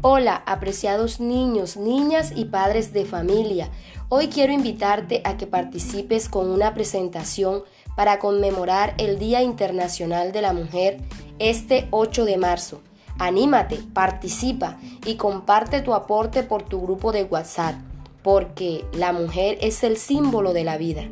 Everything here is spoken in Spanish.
Hola, apreciados niños, niñas y padres de familia. Hoy quiero invitarte a que participes con una presentación para conmemorar el Día Internacional de la Mujer este 8 de marzo. Anímate, participa y comparte tu aporte por tu grupo de WhatsApp, porque la mujer es el símbolo de la vida.